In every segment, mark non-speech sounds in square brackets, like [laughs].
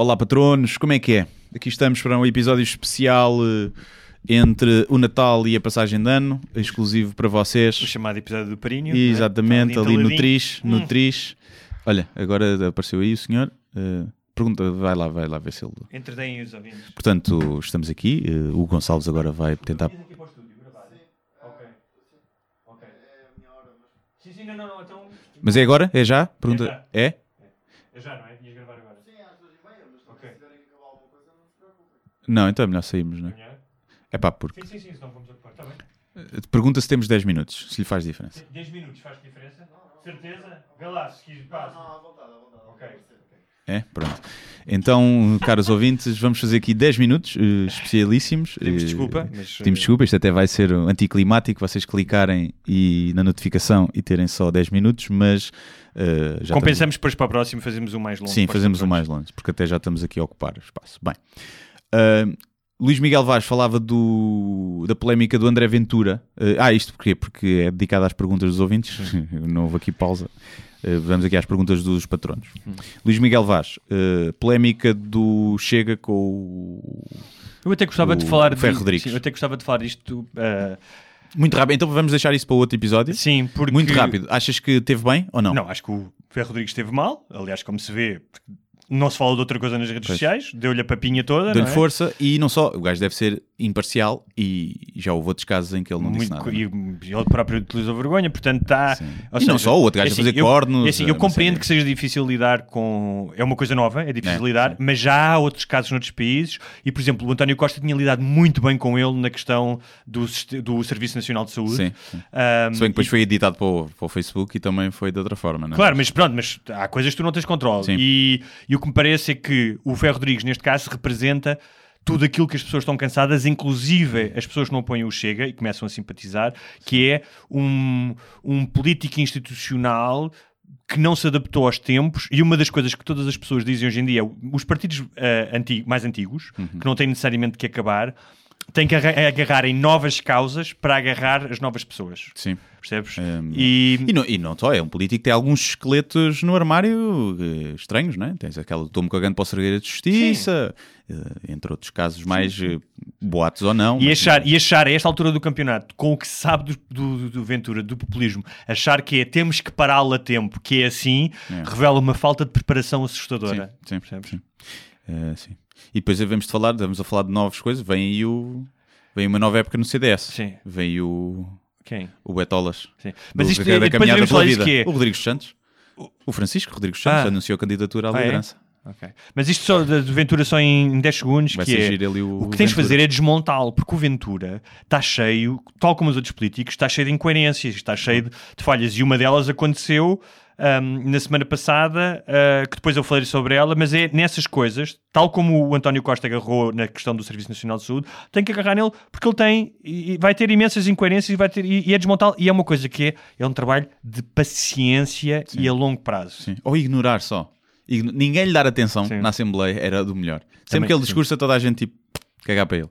Olá, patronos, como é que é? Aqui estamos para um episódio especial eh, entre o Natal e a passagem de ano, exclusivo para O vocês. chamado episódio do Parinho. Exatamente, não é? ali no. Tris, no Hum. Tris. Olha, agora apareceu aí o senhor. eh, pergunta, vai lá, vai lá ver se ele. Entreteem os ouvintes. Portanto, estamos aqui. eh, o Gonçalves agora vai tentar. aqui para o estúdio, gravado. Ok. Ok. Sim, sim, não, não, não. Mas é agora? É já? Pergunta. já. É? É já, não é? Ias gravar agora. Sim, Ok. Não, então é melhor sairmos, não é? É pá, porque. Sim, sim, sim, senão vamos ocupar. Está bem. eh, Pergunta se temos 10 minutos, se lhe faz diferença. 10 minutos faz diferença? Certeza? Vê lá, se quis, passa. Ok. É? Pronto. Então, caros ouvintes, vamos fazer aqui 10 minutos eh, especialíssimos. Pedimos Eh, desculpa, mas. Pedimos desculpa, isto até vai ser um anticlimático, vocês clicarem e, na notificação e terem só 10 minutos, mas eh, já Compensamos depois para o próximo, fazemos um mais longo. Sim, fazemos o patrões. mais longe, porque até já estamos aqui a ocupar espaço. Bem, eh, Luís Miguel Vaz falava do, da polémica do André Ventura. Eh, ah, isto porquê? Porque é dedicado às perguntas dos ouvintes, [laughs] não houve aqui pausa. Eh, vamos aqui às perguntas dos patronos. Hum. Luís Miguel Vaz, eh, polémica do Chega com o Eu até gostava O de falar. Ferro de- Rodrigues. Sim, eu até gostava de falar disto. ah, Muito rápido, então vamos deixar isso para outro episódio. sim, porque. Muito rápido. Achas que teve bem ou não? Não, acho que o Ferro Rodrigues esteve mal. Aliás, como se vê, não se fala de outra coisa nas redes Pois. sociais. Deu-lhe a papinha toda. Deu-lhe é? força e não só, o gajo deve ser imparcial e já houve outros casos em que ele não disse Muito, nada. e ele próprio utilizou vergonha, portanto está. E não seja, só, o outro gajo é a fazer eu, cornos, é assim, eu compreendo que seja difícil lidar com. É uma coisa nova, é difícil É, lidar, sim. mas já há outros casos noutros países e, por exemplo, o António Costa tinha lidado muito bem com ele na questão do, do Serviço Nacional de Saúde. Sim, sim. Ahm, Se bem que depois e- foi editado para o, para o Facebook e também foi de outra forma, não é? Claro, mas pronto, mas há coisas que tu não tens controle. E, e o que me parece é que o Ferro Rodrigues, neste caso, representa tudo aquilo que as pessoas estão cansadas, inclusive as pessoas que não apoiam o Chega e começam a simpatizar, que é um, um político institucional que não se adaptou aos tempos. E uma das coisas que todas as pessoas dizem hoje em dia, os partidos ah, anti- mais antigos, que não têm necessariamente que acabar, têm que agarra- agarrar em novas causas para agarrar as novas pessoas. Sim. Percebes? Hum, e, E não, e não só, é um político que tem alguns esqueletos no armário eh, estranhos, não é? Tens aquela tomo cagando para o Sergueira de Justiça, eh, entre outros casos mais eh, boatos ou não. E achar, e achar a esta altura do campeonato, com o que se sabe do, do, do Ventura, do populismo, achar que é temos que pará-lo a tempo, que é assim, É. revela uma falta de preparação Sim, assustadora. sim, Percebes? sim. Eh, sim. E depois devemos de falar, estamos a falar de novas coisas, vem aí o... Vem uma nova época no CDS. Sim. Vem o, Quem? o Betolas. Sim. Do- Mas isto da é, depois caminhada pela vida. que é. O Rodrigues Santos. O Francisco Rodrigues Santos Ah. anunciou a candidatura à Ah, é? liderança. Ok. Mas isto só de Ventura só em 10 segundos, Vai que é... o O que tens de fazer é desmontá-lo, porque o Ventura está cheio, tal como os outros políticos, está cheio de incoerências, está cheio de, de falhas. E uma delas aconteceu ahm, na semana passada, ah, que depois eu falei sobre ela, mas é nessas coisas, tal como o António Costa agarrou na questão do Serviço Nacional de Saúde, tem que agarrar nele, porque ele tem, e, vai ter imensas incoerências e, vai ter, e, e é desmontá-lo. E é uma coisa que é, é um trabalho de paciência e a longo prazo. Sim. Ou ignorar só. Ninguém lhe dar atenção Sim. na Assembleia era do melhor. Sempre Também, que ele sim. discursa, toda a gente tipo, cagar para ele.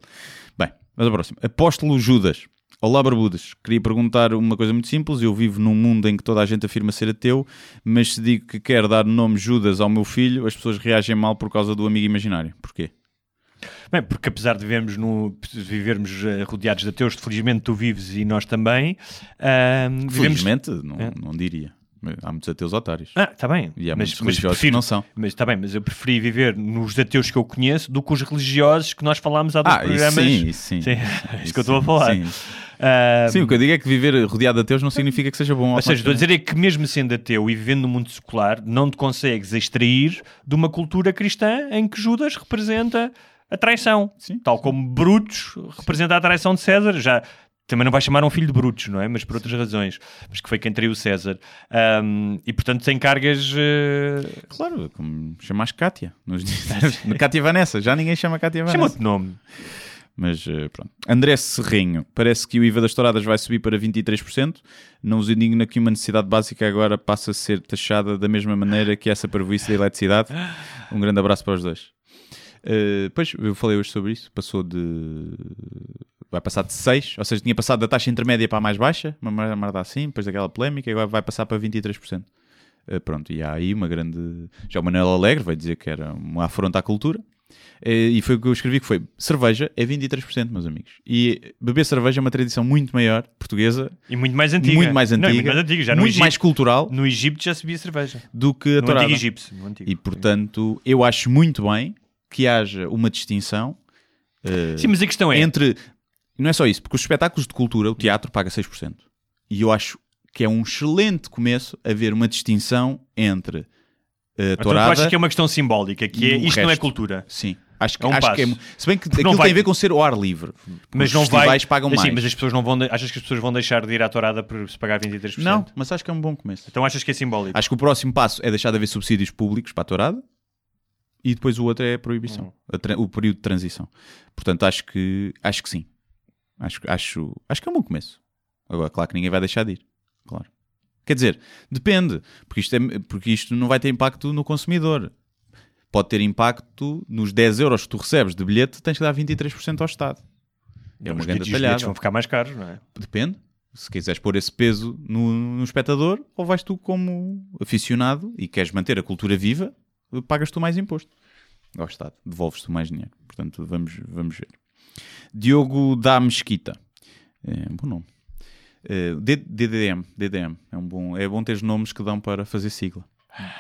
Bem, mas a próxima. Apóstolo Judas. Olá, Barbudas. Queria perguntar uma coisa muito simples. Eu vivo num mundo em que toda a gente afirma ser ateu, mas se digo que quero dar o nome Judas ao meu filho, as pessoas reagem mal por causa do amigo imaginário. Porquê? Bem, porque apesar de vivermos, no, vivermos eh, rodeados de ateus, felizmente tu vives e nós também, ahm, vivemos... Felizmente, não, É. não diria. Há muitos ateus otários. Ah, está bem. E há mas, muitos mas religiosos que prefiro, não são. mas está bem, mas eu preferi viver nos ateus que eu conheço do que os religiosos que nós falámos há dois Ah, programas. sim, isso sim. Sim, [laughs] é isso que eu estou a falar. Sim. Ahm, Sim, o que eu digo é que viver rodeado de ateus não significa que seja bom. ou seja, estou a dizer é que mesmo sendo ateu e vivendo no mundo secular, não te consegues extrair de uma cultura cristã em que Judas representa a traição. Sim. Tal como Brutus representa a traição de César. Já também não vai chamar um filho de Brutus, não é? Mas por outras razões. Mas que foi quem traiu César. Ahm, e portanto tem cargas. eh, Claro, como chamaste Cátia. Nos Cátia [laughs] Vanessa, já ninguém chama Cátia Chama Vanessa. outro nome. Mas eh, pronto. André Serrinho, parece que o IVA das touradas vai subir para 23%. Não os indigna que uma necessidade básica agora passa a ser taxada da mesma maneira que essa parvoíce da eletricidade. Um grande abraço para os dois. Eh, pois, eu falei hoje sobre isso. Passou de. Vai passar de 6, ou seja, tinha passado da taxa intermédia para a mais baixa, uma merda assim, depois daquela polémica, e agora vai passar para 23%. Uh, pronto, e há aí uma grande. Já o Manuel Alegre vai dizer que era uma afronta à cultura. Uh, e foi o que eu escrevi que foi cerveja é 23%, meus amigos. E beber cerveja é uma tradição muito maior, portuguesa, E muito mais antiga. muito mais Não, antiga, e muito mais antiga. Já muito Egito, mais cultural no Egito já se bebia cerveja. do que a No antigo egípcio. No antigo. E portanto, eu acho muito bem que haja uma distinção uh, Sim, mas a questão é... entre. E Não é só isso, porque os espetáculos de cultura, o teatro paga 6%. E eu acho que é um excelente começo haver uma distinção entre a Então tu tourada. achas que é uma questão simbólica, que é isto não é resto. cultura. Sim. Acho que, É um acho que é. passo. Se bem que aquilo não vai- tem a ver com ser o ar livre. Mas Os não vai... pagam assim, mais. mas as pessoas não vão... de- Achas que as pessoas vão deixar de ir à tourada por se pagar 23%? Não, mas acho que é um bom começo. Então achas que é simbólico? Acho que o próximo passo é deixar de haver subsídios públicos para a tourada e depois o outro é a proibição, Hum. a tra- o período de transição. Portanto, acho que acho que sim. Acho, acho, acho que é um bom começo. Agora, claro que ninguém vai deixar de ir. Claro. Quer dizer, depende, porque isto, é, porque isto não vai ter impacto no consumidor. Pode ter impacto nos 10 euros que tu recebes de bilhete, tens que dar 23% ao Estado. É uma grande bilhetes- os bilhetes talhada. vão ficar mais caros, não é? Depende. Se quiseres pôr esse peso no, no espectador, ou vais tu como aficionado e queres manter a cultura viva, pagas tu mais imposto ao Estado, devolves tu mais dinheiro. Portanto, vamos, vamos ver. Diogo da Mesquita. É um bom nome. Eh, D- DDM, DDM. É, um bom, é bom ter nomes que dão para fazer sigla.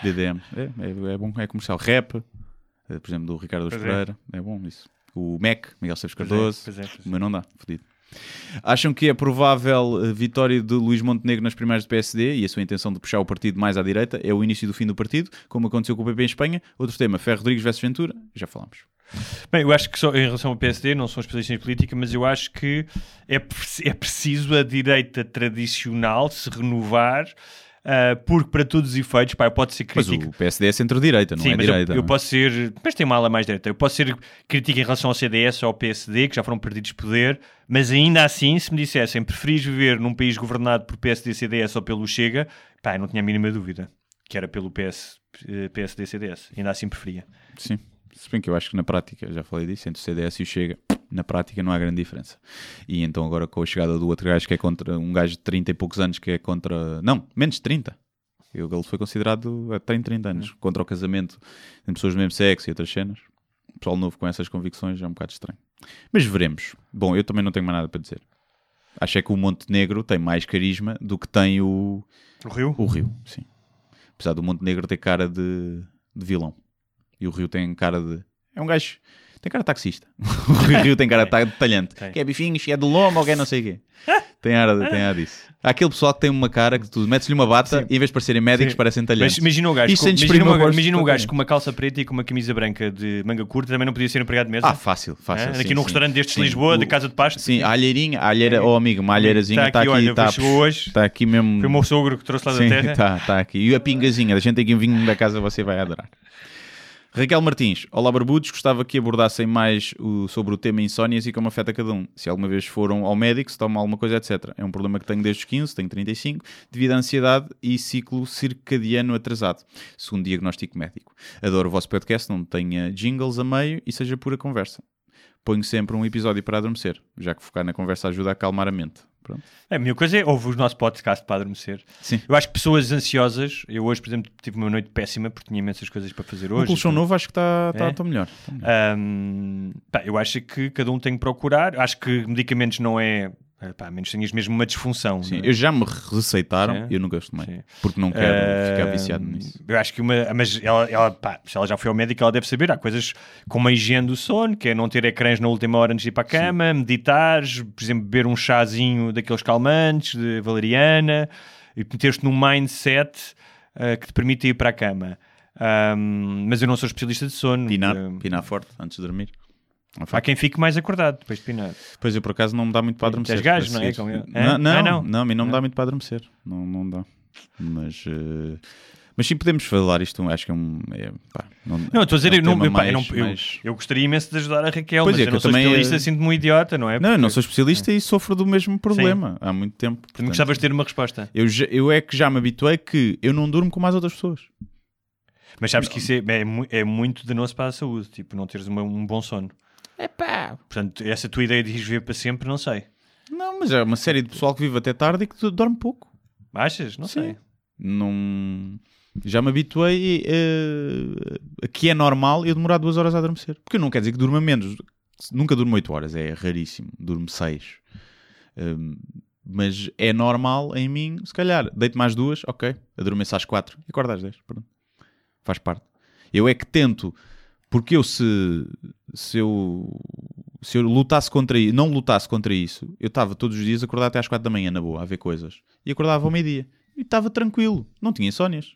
DDM. É, é, é bom, é comercial. Rap, eh, por exemplo, do Ricardo Pois é. Pereira. É. bom isso. O MEC, Miguel Seves é, Cardoso. pois é, pois é. Mas não dá, fodido. Acham que é provável a vitória de Luís Montenegro nas primárias do PSD e a sua intenção de puxar o partido mais à direita é o início do fim do partido, como aconteceu com o PP em Espanha? Outro tema, Ferro Rodrigues versus Ventura, já falámos. Bem, eu acho que só, em relação ao PSD, não sou especialista em política, mas eu acho que é, é preciso a direita tradicional se renovar, ah, porque para todos os efeitos, pá, pode ser Mas crítico. o PSD é centro-direita, não Sim, é mas eu- direita. eu, não é? posso ser. Mas tem uma ala mais direita. Eu posso ser crítico em relação ao CDS ou ao PSD, que já foram partidos de poder, mas ainda assim, se me dissessem preferis viver num país governado por PSD, CDS ou pelo Chega, pá, eu não tinha a mínima dúvida que era pelo PS, eh, PSD, CDS. Ainda assim preferia. Sim. Se bem que eu acho que na prática, já falei disso, entre o CDS e o Chega, na prática não há grande diferença. E então agora com a chegada do outro gajo que é contra um gajo de 30 e poucos anos que é contra. Não, menos de 30. Eu- Ele foi considerado a 30, 30 anos. Contra o casamento entre pessoas do mesmo sexo e outras cenas. O pessoal novo com essas convicções é um bocado estranho. Mas veremos. Bom, eu também não tenho mais nada para dizer. Acho é que o Montenegro tem mais carisma do que tem o, O Rio? o Rio, sim. Apesar do Montenegro ter cara de, de vilão. E o Rio tem cara de. É um gajo. Tem cara de taxista. [laughs] o Rio tem cara de ta- de talhante. Que é bifinhos, que é de lombo ou que é não sei o quê. [laughs] Tem de- tem cara disso. Há aquele pessoal que tem uma cara que tu metes-lhe uma bata Sim. e em vez de parecerem médicos, Sim. parecem talhantes. Mas imagina um gajo, Isto com, imagina, uma- imagina um gajo com uma calça preta e com uma camisa branca de manga curta também não podia ser empregado de mesa. Ah, fácil, fácil. É? sim, Aqui num restaurante destes de. Lisboa, da Casa de Pasto. Sim, a alheirinha, a alheira, oh amigo, uma alheirazinha Está está aqui, aqui, olha, está, hoje. está aqui mesmo. Foi o meu sogro que trouxe lá da terra. Está tá aqui. E a pingazinha, a gente tem aqui um vinho da casa, você vai adorar. Raquel Martins, olá barbudos, gostava que abordassem mais o- sobre o tema insónias e como afeta cada um. Se alguma vez foram ao médico, se tomam alguma coisa, etc. É um problema que tenho desde os 15, tenho 35, devido à ansiedade e ciclo circadiano atrasado, segundo diagnóstico médico. Adoro o vosso podcast, não tenha jingles a meio e seja pura conversa. Ponho sempre um episódio para adormecer, já que focar na conversa ajuda a acalmar a mente. Pronto. É, a minha coisa é ouvir o nosso podcast para adormecer. Sim. Eu acho que pessoas ansiosas, eu hoje, por exemplo, tive uma noite péssima porque tinha imensas coisas para fazer O hoje. colchão novo acho que está tá, É? tá melhor. Ahm, pá, eu acho que cada um tem que procurar. Acho que medicamentos não é. Eh, Pá, menos tenhas mesmo uma disfunção. Sim, é? eu já me receitaram Sim. e eu não gosto mais. Sim. Porque não quero ficar Ahm, viciado nisso. Eu acho que uma. Mas ela, ela, pá, se ela já foi ao médico, ela deve saber. Há coisas como a higiene do sono, que é não ter ecrãs na última hora antes de ir para a cama, meditar, por exemplo, beber um chazinho daqueles calmantes, de valeriana, e meter-te num mindset ah, que te permite ir para a cama. Ahm, mas eu não sou especialista de sono. Pinar, Ah, pinar forte antes de dormir. Há quem fique mais acordado depois de pinar. Pois eu por acaso não me dá muito para adormecer. És gajo, não é? Como eu. Não, não, Ah, não, não. a mim não me dá muito para adormecer. Não, não dá. Mas, eh, mas sim, podemos falar isto. Acho que é um. é, pá, não, Não, estou a dizer, é um eu, não, eu, eu, não- mais- eu- eu gostaria imenso de ajudar a Raquel, Pois mas é, eu não eu sou especialista, eh, sinto-me um idiota, não é? Não, eu não Porque sou especialista e sofro do mesmo problema há muito tempo. Não portanto, gostavas de ter uma resposta. eu, eu é que já me habituei que eu não durmo com mais outras pessoas. Mas sabes que isso é, é, é muito danoso para a saúde, tipo, não teres uma- um bom sono. É pá. Portanto, essa tua ideia de ires ver para sempre, não sei. Não, mas é uma série de pessoal que vive até tarde e que dorme pouco. Achas? Não Sim. sei. Não. Já me habituei uh, a que é normal eu demorar duas horas a adormecer. Porque não quer dizer que durma menos. Nunca durmo 8 horas, é raríssimo. Durmo 6. Um, mas é normal em mim, se calhar, deito mais duas, ok, adormeço às 4 e acordo às 10. Pronto. Faz parte. Eu é que tento, porque eu se, se eu se eu lutasse contra isso, não lutasse contra isso, eu estava todos os dias a acordar até às 4 da manhã, na boa, a ver coisas. E acordava ao meio-dia. E estava tranquilo. Não tinha insónias.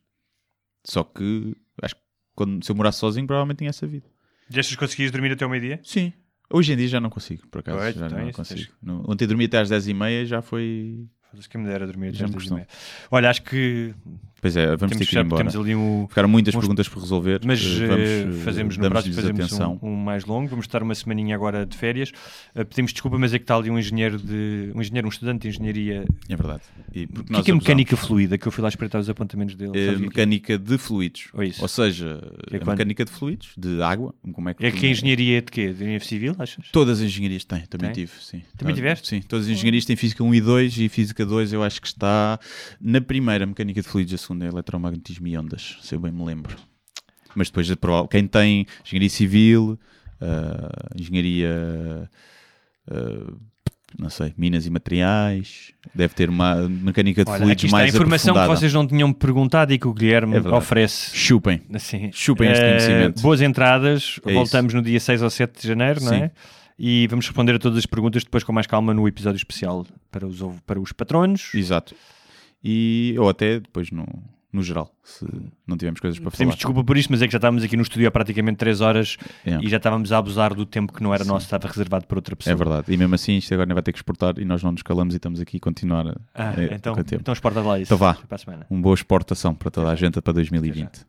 Só que acho que quando, se eu morasse sozinho, provavelmente tinha essa vida. Já achas que conseguias dormir até ao meio-dia? Sim. Hoje em dia já não consigo, por acaso. Pois, já então não isso, consigo. tens- No- Ontem dormi até às 10h30 já foi. Foda-se que me dera dormir até Já às me 10 e meia. Olha, acho que Pois é, vamos temos, ter que ir já- embora. um. Ficaram muitas uns- perguntas por resolver. Mas eh, eh, vamos, eh, fazemos no próximo fazemos atenção. um, um mais longo. Vamos estar uma semaninha agora de férias. Eh, pedimos desculpa, mas é que está ali um engenheiro de um engenheiro, um estudante de engenharia. É verdade. E O que é, que é mecânica fluida? Que eu fui lá espreitar os apontamentos dele. É é? mecânica de fluidos. Ou isso. Ou seja, é mecânica de fluidos, de água. Como é que, É que a engenharia de quê? De engenharia civil, achas? Todas as engenharias têm, também Tem? tive, sim. Também tiveste? Sim, todas as engenharias têm Física 1 e 2 e Física 2 eu acho que está na primeira Mecânica de Fluidos, a segunda é Eletromagnetismo e Ondas, se eu bem me lembro. Mas depois, quem tem Engenharia Civil, ah, Engenharia... ah, não sei, Minas e Materiais, deve ter uma Mecânica de Olha, Fluidos aqui está a mais informação que vocês não tinham perguntado e que o Guilherme É oferece. Chupem. Assim, Chupem este eh, conhecimento. Boas entradas. É Voltamos no dia 6 ou 7 de janeiro, não é? Sim. E vamos responder a todas as perguntas depois com mais calma no episódio especial para os, para os patronos. Exato. E, ou até depois no, no geral, se não tivermos coisas para falar. desculpa por isto, mas é que já estávamos aqui no estúdio há praticamente 3 horas Yeah. e já estávamos a abusar do tempo que não era nosso, estava reservado para outra pessoa. É verdade. E mesmo assim, isto agora vai ter que exportar e nós não nos calamos e estamos aqui a continuar a, Ah, a- então, com o tempo. então exporta lá isso. Então vá. A. Uma boa exportação para toda a gente para 2020.